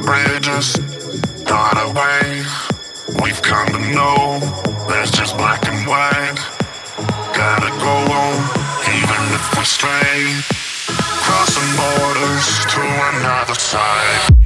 the bridges, not away. We've come to know there's just black and white. Gotta go on, even if we stray. Crossing borders to another side.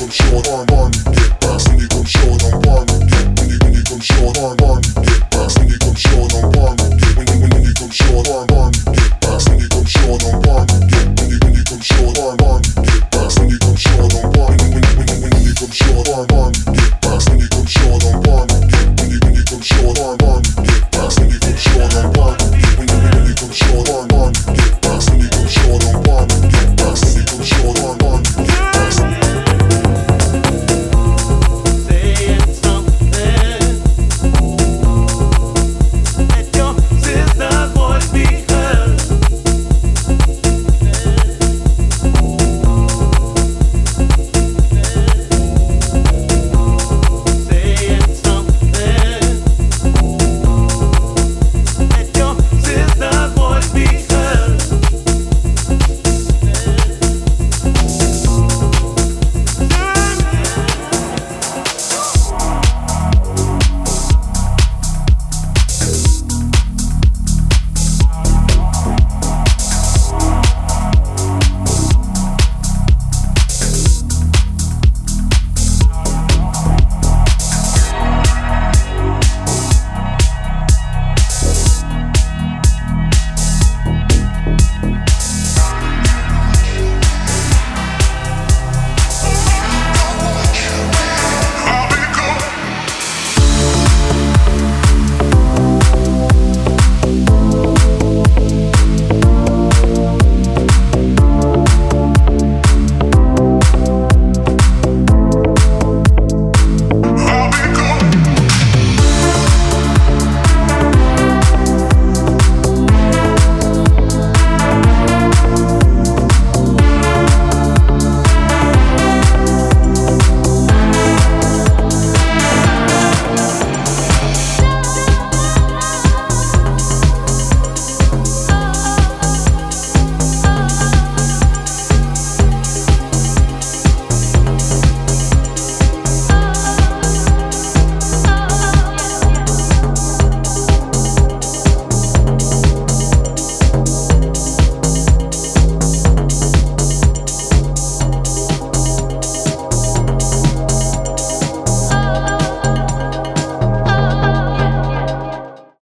from short on money.